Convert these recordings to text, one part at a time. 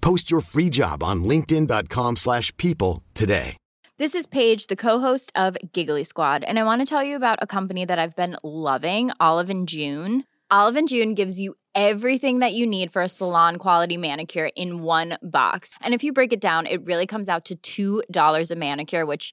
Post your free job on linkedin.com/people slash people today. This is Paige, the co-host of Giggly Squad, and I want to tell you about a company that I've been loving, Olive June. Olive June gives you everything that you need for a salon quality manicure in one box. And if you break it down, it really comes out to $2 a manicure, which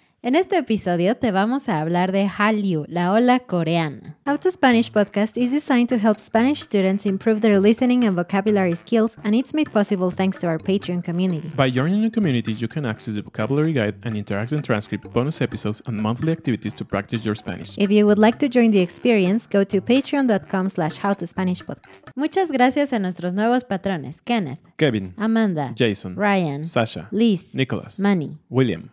En este episodio te vamos a hablar de Hallyu, la ola coreana. How to Spanish podcast is designed to help Spanish students improve their listening and vocabulary skills, and it's made possible thanks to our Patreon community. By joining the community, you can access the vocabulary guide and interactive transcript, bonus episodes, and monthly activities to practice your Spanish. If you would like to join the experience, go to patreon.com slash howtospanishpodcast. Muchas gracias a nuestros nuevos patrones, Kenneth, Kevin, Amanda, Jason, Ryan, Sasha, Liz, Nicholas, Manny. William.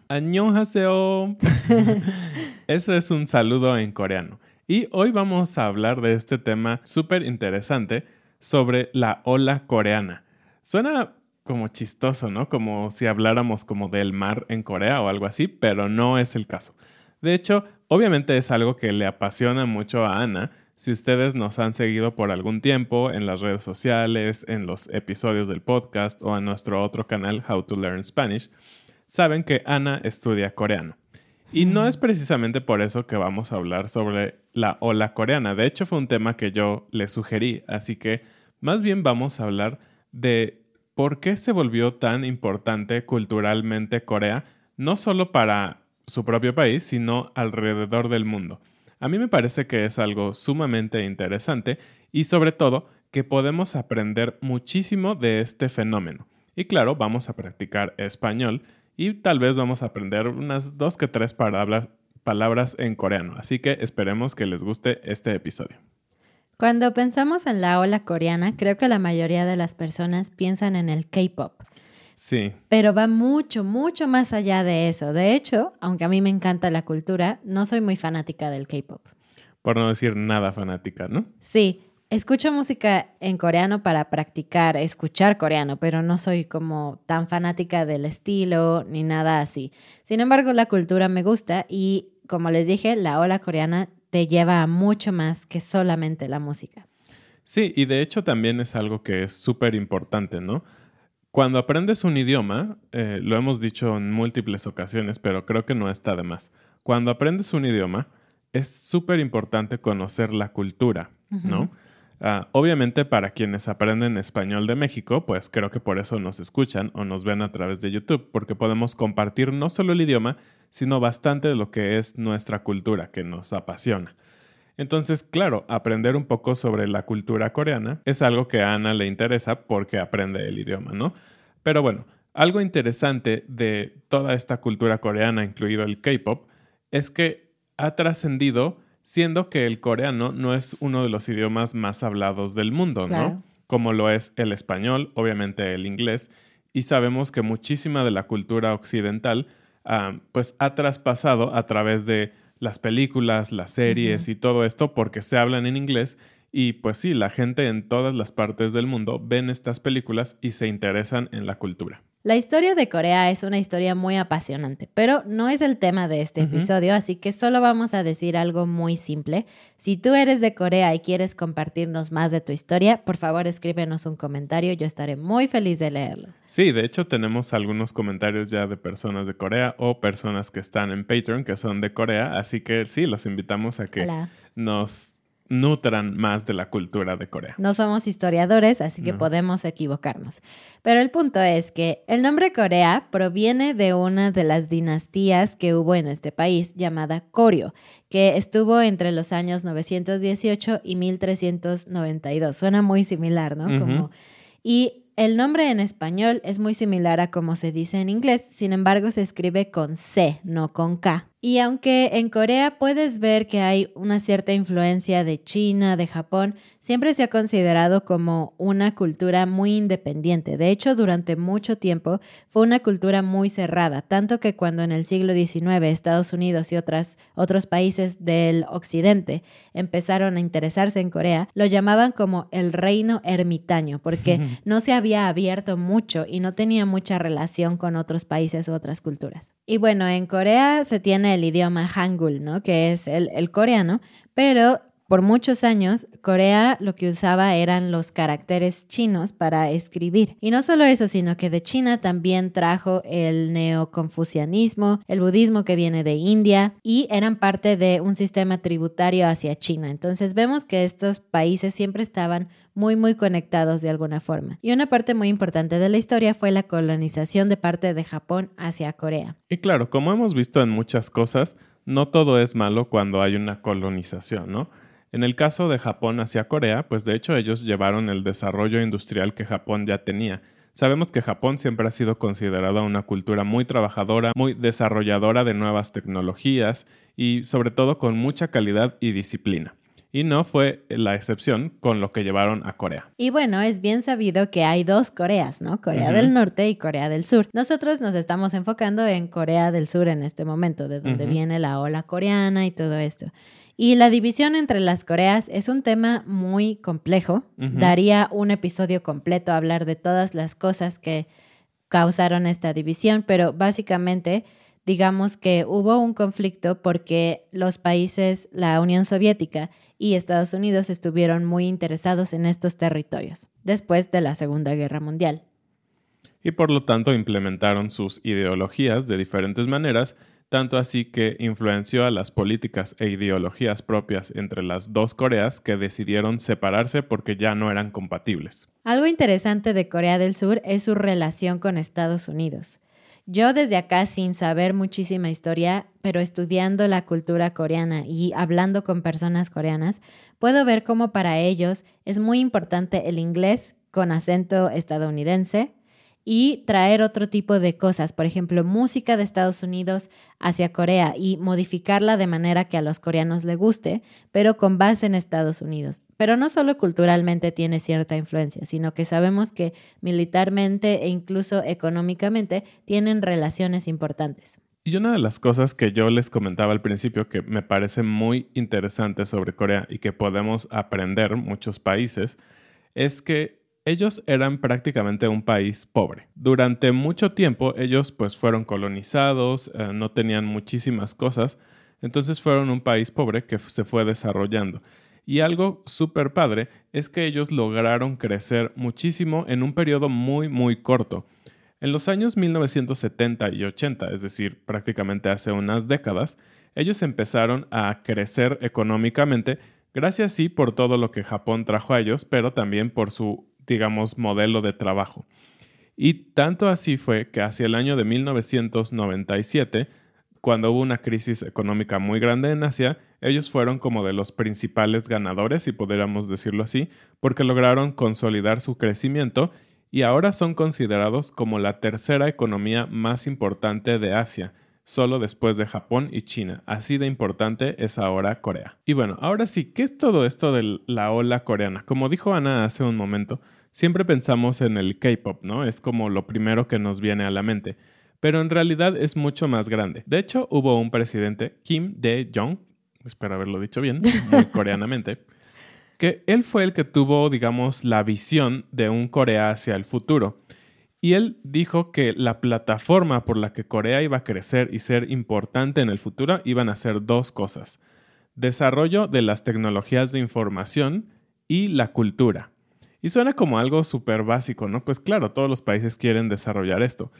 Eso es un saludo en coreano. Y hoy vamos a hablar de este tema súper interesante sobre la ola coreana. Suena como chistoso, ¿no? Como si habláramos como del mar en Corea o algo así, pero no es el caso. De hecho, obviamente es algo que le apasiona mucho a Ana. Si ustedes nos han seguido por algún tiempo en las redes sociales, en los episodios del podcast o en nuestro otro canal How to Learn Spanish, saben que Ana estudia coreano. Y no es precisamente por eso que vamos a hablar sobre la ola coreana. De hecho, fue un tema que yo le sugerí. Así que más bien vamos a hablar de por qué se volvió tan importante culturalmente Corea, no solo para su propio país, sino alrededor del mundo. A mí me parece que es algo sumamente interesante y sobre todo que podemos aprender muchísimo de este fenómeno. Y claro, vamos a practicar español y tal vez vamos a aprender unas dos que tres palabras, palabras en coreano. Así que esperemos que les guste este episodio. Cuando pensamos en la ola coreana, creo que la mayoría de las personas piensan en el K-pop. Sí, Pero va mucho, mucho más allá de eso. De hecho, aunque a mí me encanta la cultura, no soy muy fanática del K-pop. por no decir nada fanática, ¿no? Sí, escucho música en coreano para practicar, escuchar coreano, pero no soy como tan fanática del estilo ni nada así. Sin embargo, la cultura me gusta y, como les dije, la ola coreana te lleva a mucho más que solamente la música. Sí, y de hecho también es algo que es súper importante, ¿no? Cuando aprendes un idioma, eh, lo hemos dicho en múltiples ocasiones, pero creo que no está de más. Cuando aprendes un idioma, es súper importante conocer la cultura, ¿no? Ah, obviamente para quienes aprenden español de México, pues creo que por eso nos escuchan o nos ven a través de YouTube, porque podemos compartir no solo el idioma, sino bastante de lo que es nuestra cultura, que nos apasiona. Entonces, claro, aprender un poco sobre la cultura coreana es algo que a Ana le interesa porque aprende el idioma, ¿no? Pero bueno, algo interesante de toda esta cultura coreana, incluido el K-pop, es que ha trascendido siendo que el coreano no es uno de los idiomas más hablados del mundo, ¿no? Como lo es el español, obviamente el inglés, y sabemos que muchísima de la cultura occidental ah, pues ha traspasado a través de las películas, las series y todo esto porque se hablan en inglés y pues sí, la gente en todas las partes del mundo ven estas películas y se interesan en la cultura. La historia de Corea es una historia muy apasionante, pero no es el tema de este episodio, así que solo vamos a decir algo muy simple. Si tú eres de Corea y quieres compartirnos más de tu historia, por favor escríbenos un comentario, yo estaré muy feliz de leerlo. Sí, de hecho tenemos algunos comentarios ya de personas de Corea o personas que están en Patreon que son de Corea, así que sí, los invitamos a que nos nutran más de la cultura de Corea. No somos historiadores, así que podemos equivocarnos. Pero el punto es que el nombre Corea proviene de una de las dinastías que hubo en este país llamada Koryo, que estuvo entre los años 918 y 1392. Suena muy similar, ¿no? Como... Y el nombre en español es muy similar a como se dice en inglés, sin embargo se escribe con C, no con K. Y aunque en Corea puedes ver que hay una cierta influencia de China, de Japón, siempre se ha considerado como una cultura muy independiente. De hecho, durante mucho tiempo fue una cultura muy cerrada, tanto que cuando en el siglo XIX Estados Unidos y otras, otros países del occidente empezaron a interesarse en Corea, lo llamaban como el reino ermitaño, porque no se había abierto mucho y no tenía mucha relación con otros países u otras culturas. Y bueno, en Corea se tiene el idioma Hangul, ¿no? Que es el, el coreano, pero por muchos años, Corea lo que usaba eran los caracteres chinos para escribir. Y no solo eso, sino que de China también trajo el neoconfucianismo, el budismo que viene de India y eran parte de un sistema tributario hacia China. Entonces vemos que estos países siempre estaban muy muy conectados de alguna forma. Y una parte muy importante de la historia fue la colonización de parte de Japón hacia Corea. Y claro, como hemos visto en muchas cosas, no todo es malo cuando hay una colonización, ¿no? En el caso de Japón hacia Corea, pues de hecho ellos llevaron el desarrollo industrial que Japón ya tenía. Sabemos que Japón siempre ha sido considerada una cultura muy trabajadora, muy desarrolladora de nuevas tecnologías y sobre todo con mucha calidad y disciplina. Y no fue la excepción con lo que llevaron a Corea. Y bueno, es bien sabido que hay dos Coreas, ¿no? Corea del Norte y Corea del Sur. Nosotros nos estamos enfocando en Corea del Sur en este momento, de donde viene la ola coreana y todo esto. Y la división entre las Coreas es un tema muy complejo. Daría un episodio completo a hablar de todas las cosas que causaron esta división, pero básicamente digamos que hubo un conflicto porque los países, la Unión Soviética y Estados Unidos estuvieron muy interesados en estos territorios después de la Segunda Guerra Mundial. Y por lo tanto implementaron sus ideologías de diferentes maneras tanto así que influenció a las políticas e ideologías propias entre las dos Coreas que decidieron separarse porque ya no eran compatibles. Algo interesante de Corea del Sur es su relación con Estados Unidos. Yo desde acá, sin saber muchísima historia, pero estudiando la cultura coreana y hablando con personas coreanas, puedo ver cómo para ellos es muy importante el inglés con acento estadounidense, y traer otro tipo de cosas, por ejemplo, música de Estados Unidos hacia Corea y modificarla de manera que a los coreanos le guste, pero con base en Estados Unidos. Pero no solo culturalmente tiene cierta influencia, sino que sabemos que militarmente e incluso económicamente tienen relaciones importantes. Y una de las cosas que yo les comentaba al principio que me parece muy interesante sobre Corea y que podemos aprender muchos países es que ellos eran prácticamente un país pobre. Durante mucho tiempo ellos pues fueron colonizados, eh, no tenían muchísimas cosas, entonces fueron un país pobre que se fue desarrollando. Y algo súper padre es que ellos lograron crecer muchísimo en un periodo muy, muy corto. En los años 1970 y 80, es decir, prácticamente hace unas décadas, ellos empezaron a crecer económicamente, gracias sí por todo lo que Japón trajo a ellos, pero también por su digamos, modelo de trabajo. Y tanto así fue que hacia el año de 1997, cuando hubo una crisis económica muy grande en Asia, ellos fueron como de los principales ganadores, si pudiéramos decirlo así, porque lograron consolidar su crecimiento y ahora son considerados como la tercera economía más importante de Asia, solo después de Japón y China. Así de importante es ahora Corea. Y bueno, ahora sí, ¿qué es todo esto de la ola coreana? Como dijo Ana hace un momento, siempre pensamos en el K-Pop, ¿no? Es como lo primero que nos viene a la mente. Pero en realidad es mucho más grande. De hecho, hubo un presidente, Kim Dae-jong, espero haberlo dicho bien, muy coreanamente, que él fue el que tuvo, digamos, la visión de un Corea hacia el futuro. Y él dijo que la plataforma por la que Corea iba a crecer y ser importante en el futuro iban a ser dos cosas. Desarrollo de las tecnologías de información y la cultura. Y suena como algo súper básico, ¿no? Pues claro, todos los países quieren desarrollar esto.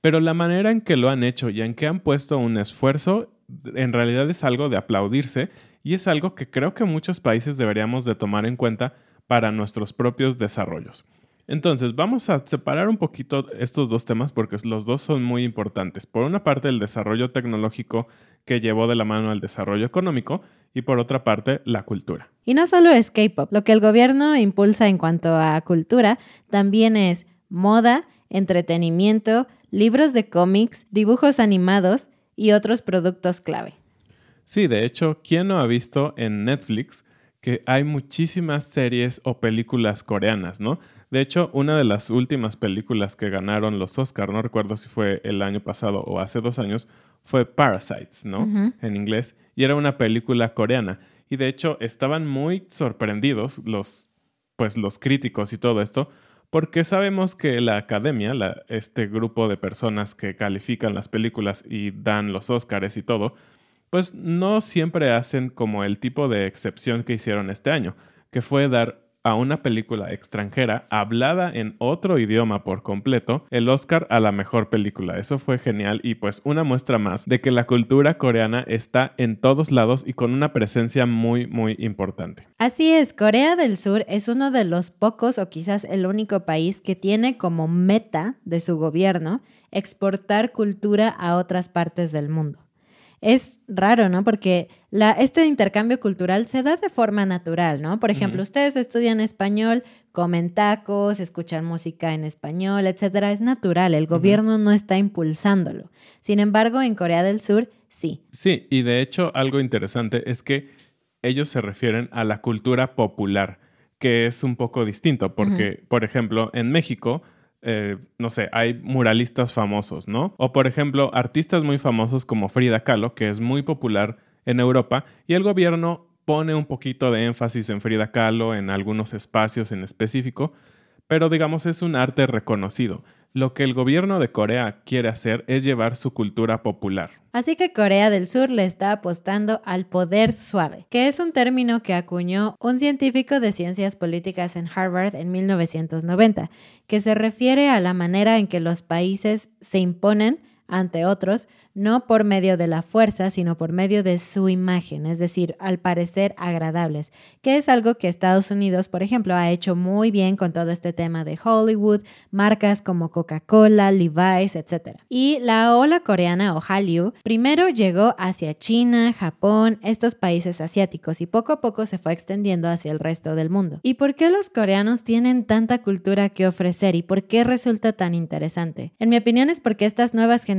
Pero la manera en que lo han hecho y en que han puesto un esfuerzo en realidad es algo de aplaudirse y es algo que creo que muchos países deberíamos de tomar en cuenta para nuestros propios desarrollos. Entonces, vamos a separar un poquito estos dos temas porque los dos son muy importantes. Por una parte, el desarrollo tecnológico que llevó de la mano al desarrollo económico y por otra parte, la cultura. Y no solo es K-Pop, lo que el gobierno impulsa en cuanto a cultura también es moda, entretenimiento, libros de cómics, dibujos animados y otros productos clave. Sí, de hecho, ¿quién no ha visto en Netflix que hay muchísimas series o películas coreanas, ¿no? De hecho, una de las últimas películas que ganaron los Oscar, no recuerdo si fue el año pasado o hace dos años, fue Parasites, ¿no? En inglés. Y era una película coreana. Y de hecho, estaban muy sorprendidos los, pues, los críticos y todo esto, porque sabemos que la academia, este grupo de personas que califican las películas y dan los Oscars y todo, pues no siempre hacen como el tipo de excepción que hicieron este año, que fue dar a una película extranjera hablada en otro idioma por completo el Oscar a la mejor película. Eso fue genial y pues una muestra más de que la cultura coreana está en todos lados y con una presencia muy muy importante. Así es, Corea del Sur es uno de los pocos o quizás el único país que tiene como meta de su gobierno exportar cultura a otras partes del mundo es raro, ¿no? Porque la, este intercambio cultural se da de forma natural, ¿no? Por ejemplo, ustedes estudian español, comen tacos, escuchan música en español, etcétera. Es natural, el gobierno no está impulsándolo. Sin embargo, en Corea del Sur, sí. Sí, y de hecho, algo interesante es que ellos se refieren a la cultura popular, que es un poco distinto, porque, por ejemplo, en México eh, no sé, hay muralistas famosos, ¿no? O por ejemplo, artistas muy famosos como Frida Kahlo, que es muy popular en Europa, y el gobierno pone un poquito de énfasis en Frida Kahlo en algunos espacios en específico, pero digamos es un arte reconocido. Lo que el gobierno de Corea quiere hacer es llevar su cultura popular. Así que Corea del Sur le está apostando al poder suave, que es un término que acuñó un científico de ciencias políticas en Harvard en 1990, que se refiere a la manera en que los países se imponen ante otros, no por medio de la fuerza, sino por medio de su imagen, es decir, al parecer agradables, que es algo que Estados Unidos, por ejemplo, ha hecho muy bien con todo este tema de Hollywood, marcas como Coca-Cola, Levi's, etc. Y la ola coreana o Hallyu primero llegó hacia China, Japón, estos países asiáticos y poco a poco se fue extendiendo hacia el resto del mundo. ¿Y por qué los coreanos tienen tanta cultura que ofrecer y por qué resulta tan interesante? En mi opinión es porque estas nuevas generaciones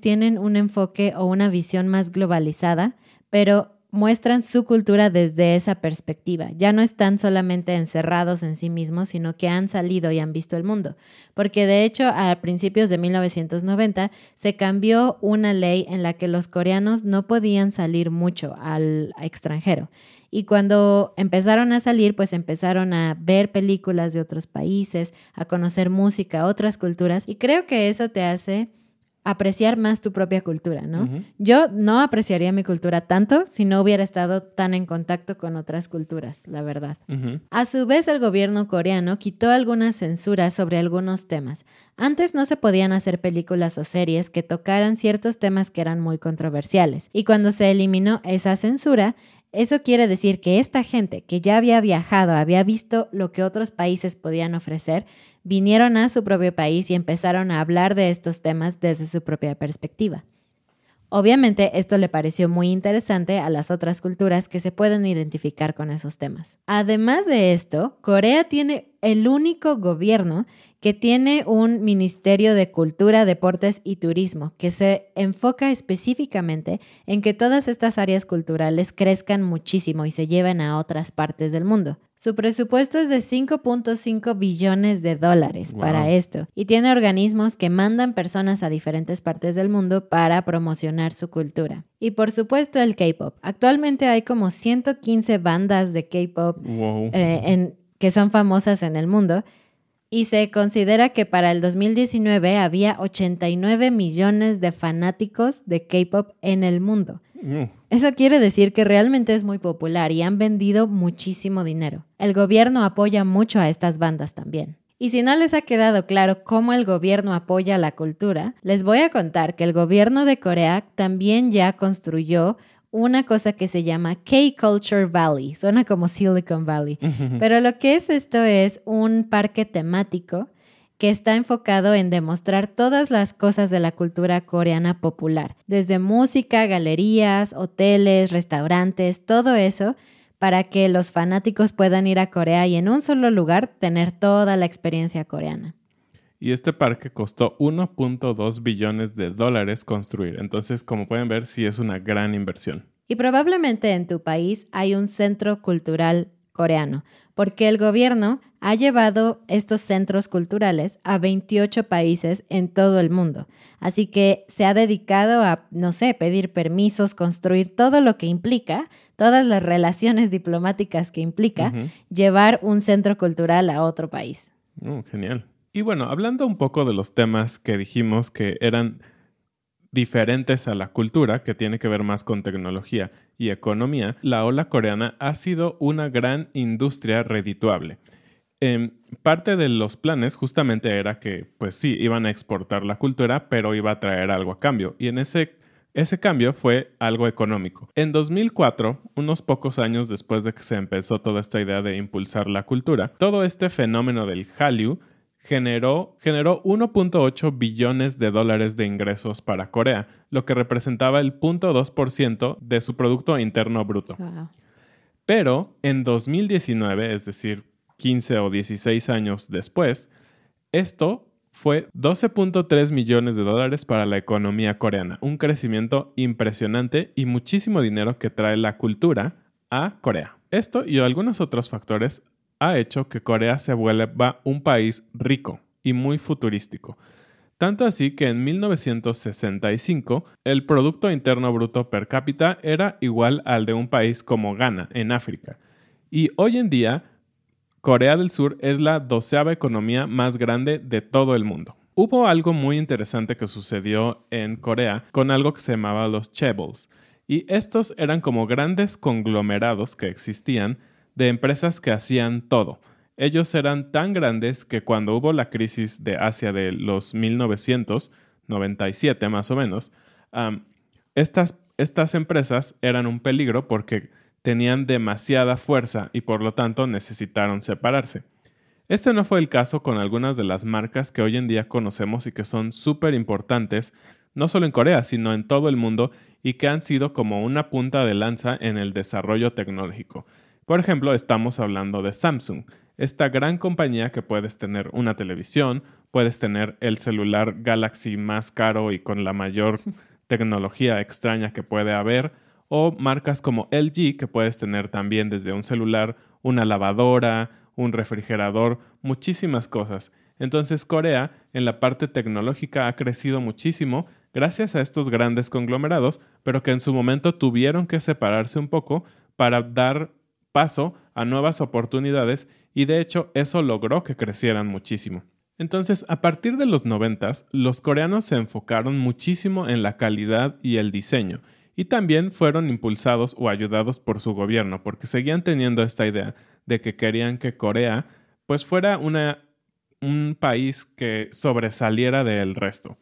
tienen un enfoque o una visión más globalizada, pero muestran su cultura desde esa perspectiva. Ya no están solamente encerrados en sí mismos, sino que han salido y han visto el mundo. Porque de hecho, a principios de 1990 se cambió una ley en la que los coreanos no podían salir mucho al extranjero. Y cuando empezaron a salir, pues empezaron a ver películas de otros países, a conocer música, otras culturas. Y creo que eso te hace apreciar más tu propia cultura, ¿no? Yo no apreciaría mi cultura tanto si no hubiera estado tan en contacto con otras culturas, la verdad. A su vez, el gobierno coreano quitó algunas censuras sobre algunos temas. Antes no se podían hacer películas o series que tocaran ciertos temas que eran muy controversiales, y cuando se eliminó esa censura, eso quiere decir que esta gente que ya había viajado, había visto lo que otros países podían ofrecer, vinieron a su propio país y empezaron a hablar de estos temas desde su propia perspectiva. Obviamente esto le pareció muy interesante a las otras culturas que se pueden identificar con esos temas. Además de esto, Corea tiene el único gobierno que tiene un Ministerio de Cultura, Deportes y Turismo que se enfoca específicamente en que todas estas áreas culturales crezcan muchísimo y se lleven a otras partes del mundo. Su presupuesto es de 5.5 billones de dólares para esto y tiene organismos que mandan personas a diferentes partes del mundo para promocionar su cultura. Y por supuesto el K-Pop. Actualmente hay como 115 bandas de K-Pop eh, que son famosas en el mundo y se considera que para el 2019 había 89 millones de fanáticos de K-Pop en el mundo. Mm. Eso quiere decir que realmente es muy popular y han vendido muchísimo dinero. El gobierno apoya mucho a estas bandas también. Y si no les ha quedado claro cómo el gobierno apoya la cultura, les voy a contar que el gobierno de Corea también ya construyó una cosa que se llama K-Culture Valley. Suena como Silicon Valley. Pero lo que es esto es un parque temático que está enfocado en demostrar todas las cosas de la cultura coreana popular, desde música, galerías, hoteles, restaurantes, todo eso, para que los fanáticos puedan ir a Corea y en un solo lugar tener toda la experiencia coreana. Y este parque costó 1.2 billones de dólares construir. Entonces, como pueden ver, sí es una gran inversión. Y probablemente en tu país hay un centro cultural coreano, porque el gobierno ha llevado estos centros culturales a 28 países en todo el mundo. Así que se ha dedicado a, no sé, pedir permisos, construir todo lo que implica, todas las relaciones diplomáticas que implica llevar un centro cultural a otro país. Oh, genial. Y bueno, hablando un poco de los temas que dijimos que eran diferentes a la cultura, que tiene que ver más con tecnología y economía, la ola coreana ha sido una gran industria redituable. Em, parte de los planes justamente era que, pues sí, iban a exportar la cultura, pero iba a traer algo a cambio. Y en ese, ese cambio fue algo económico. En 2004, unos pocos años después de que se empezó toda esta idea de impulsar la cultura, todo este fenómeno del Hallyu generó, generó 1.8 billones de dólares de ingresos para Corea, lo que representaba el 0.2% de su Producto Interno Bruto. Pero en 2019, es decir, 15 o 16 años después, esto fue 12.3 millones de dólares para la economía coreana, un crecimiento impresionante y muchísimo dinero que trae la cultura a Corea. Esto y algunos otros factores ha hecho que Corea se vuelva un país rico y muy futurístico. Tanto así que en 1965 el Producto Interno Bruto per cápita era igual al de un país como Ghana, en África. Y hoy en día, Corea del Sur es la doceava economía más grande de todo el mundo. Hubo algo muy interesante que sucedió en Corea con algo que se llamaba los chaebols. Y estos eran como grandes conglomerados que existían de empresas que hacían todo. Ellos eran tan grandes que cuando hubo la crisis de Asia de los 1997 más o menos, estas, estas empresas eran un peligro porque tenían demasiada fuerza y por lo tanto necesitaron separarse. Este no fue el caso con algunas de las marcas que hoy en día conocemos y que son súper importantes, no solo en Corea, sino en todo el mundo y que han sido como una punta de lanza en el desarrollo tecnológico. Por ejemplo, estamos hablando de Samsung, esta gran compañía que puedes tener una televisión, puedes tener el celular Galaxy más caro y con la mayor tecnología extraña que puede haber, o marcas como LG que puedes tener también desde un celular, una lavadora, un refrigerador, muchísimas cosas. Entonces Corea en la parte tecnológica ha crecido muchísimo gracias a estos grandes conglomerados, pero que en su momento tuvieron que separarse un poco para dar paso a nuevas oportunidades y de hecho eso logró que crecieran muchísimo. Entonces, a partir de los noventas, los coreanos se enfocaron muchísimo en la calidad y el diseño, y también fueron impulsados o ayudados por su gobierno, porque seguían teniendo esta idea de que querían que Corea pues fuera una, un país que sobresaliera del resto.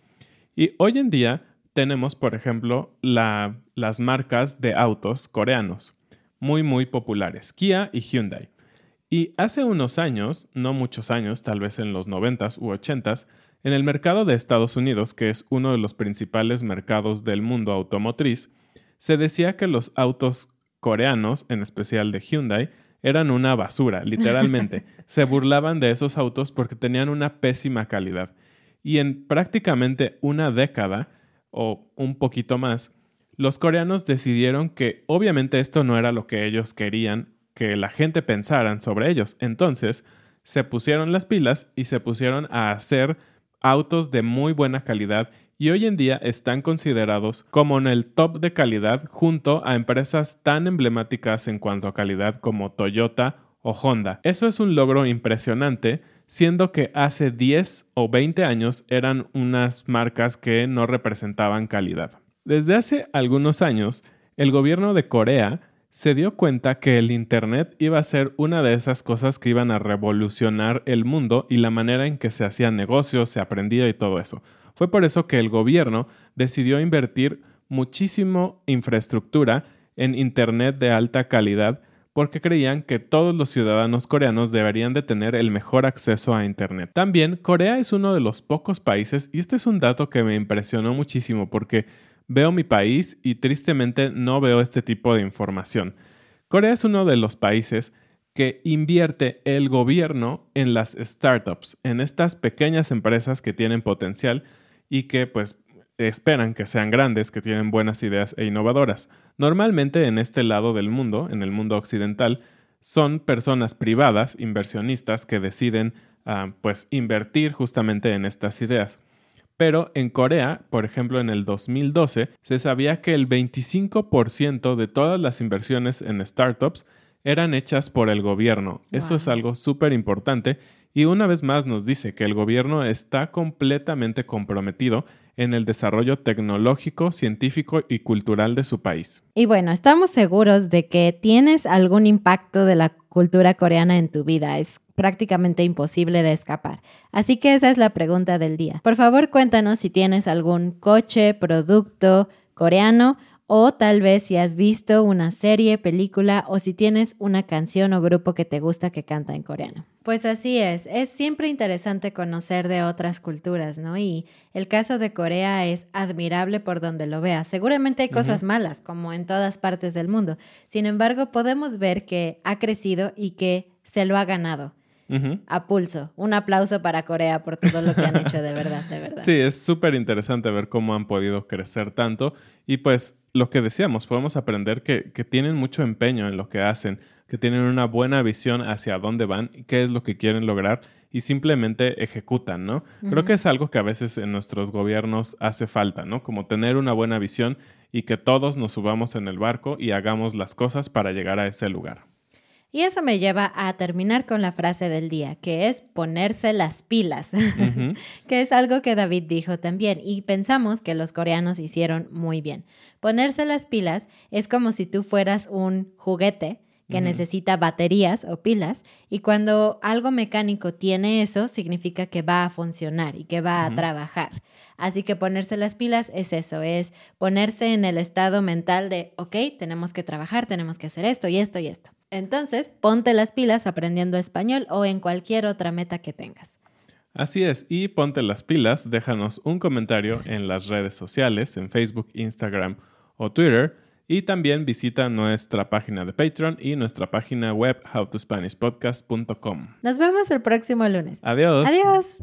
Y hoy en día tenemos, por ejemplo, las marcas de autos coreanos muy muy populares, Kia y Hyundai. Y hace unos años, no muchos años, tal vez en los 90s u 80s, en el mercado de Estados Unidos, que es uno de los principales mercados del mundo automotriz, se decía que los autos coreanos, en especial de Hyundai, eran una basura, literalmente. Se burlaban de esos autos porque tenían una pésima calidad. Y en prácticamente una década, o un poquito más, los coreanos decidieron que obviamente esto no era lo que ellos querían que la gente pensaran sobre ellos. Entonces, se pusieron las pilas y se pusieron a hacer autos de muy buena calidad y hoy en día están considerados como en el top de calidad junto a empresas tan emblemáticas en cuanto a calidad como Toyota o Honda. Eso es un logro impresionante, siendo que hace 10 o 20 años eran unas marcas que no representaban calidad. Desde hace algunos años, el gobierno de Corea se dio cuenta que el Internet iba a ser una de esas cosas que iban a revolucionar el mundo y la manera en que se hacían negocios, se aprendía y todo eso. Fue por eso que el gobierno decidió invertir muchísimo infraestructura en Internet de alta calidad porque creían que todos los ciudadanos coreanos deberían de tener el mejor acceso a Internet. También Corea es uno de los pocos países, y este es un dato que me impresionó muchísimo porque veo mi país y tristemente no veo este tipo de información. Corea es uno de los países que invierte el gobierno en las startups, en estas pequeñas empresas que tienen potencial y que pues esperan que sean grandes, que tienen buenas ideas e innovadoras. Normalmente en este lado del mundo, en el mundo occidental, son personas privadas, inversionistas, que deciden ah, pues invertir justamente en estas ideas. Pero en Corea, por ejemplo, en el 2012, se sabía que el 25% de todas las inversiones en startups eran hechas por el gobierno. Eso es algo súper importante y una vez más nos dice que el gobierno está completamente comprometido en el desarrollo tecnológico, científico y cultural de su país. Y bueno, estamos seguros de que tienes algún impacto de la cultura coreana en tu vida. Es prácticamente imposible de escapar. Así que esa es la pregunta del día. Por favor, cuéntanos si tienes algún coche, producto coreano o tal vez si has visto una serie, película o si tienes una canción o grupo que te gusta que canta en coreano. Pues así es, es siempre interesante conocer de otras culturas, ¿no? Y el caso de Corea es admirable por donde lo veas. Seguramente hay cosas malas, como en todas partes del mundo. Sin embargo, podemos ver que ha crecido y que se lo ha ganado a pulso. Un aplauso para Corea por todo lo que han hecho, de verdad, de verdad. Sí, es súper interesante ver cómo han podido crecer tanto y pues lo que decíamos, podemos aprender que, tienen mucho empeño en lo que hacen, que tienen una buena visión hacia dónde van y qué es lo que quieren lograr y simplemente ejecutan, ¿no? Creo que es algo que a veces en nuestros gobiernos hace falta, ¿no? Como tener una buena visión y que todos nos subamos en el barco y hagamos las cosas para llegar a ese lugar. Y eso me lleva a terminar con la frase del día, que es ponerse las pilas, que es algo que David dijo también y pensamos que los coreanos hicieron muy bien. Ponerse las pilas es como si tú fueras un juguete que necesita baterías o pilas y cuando algo mecánico tiene eso significa que va a funcionar y que va a trabajar. Así que ponerse las pilas es eso, es ponerse en el estado mental de, ok, tenemos que trabajar, tenemos que hacer esto y esto y esto. Entonces, ponte las pilas aprendiendo español o en cualquier otra meta que tengas. Así es, y ponte las pilas, déjanos un comentario en las redes sociales, en Facebook, Instagram o Twitter y también visita nuestra página de Patreon y nuestra página web howtospanishpodcast.com. Nos vemos el próximo lunes. Adiós. Adiós.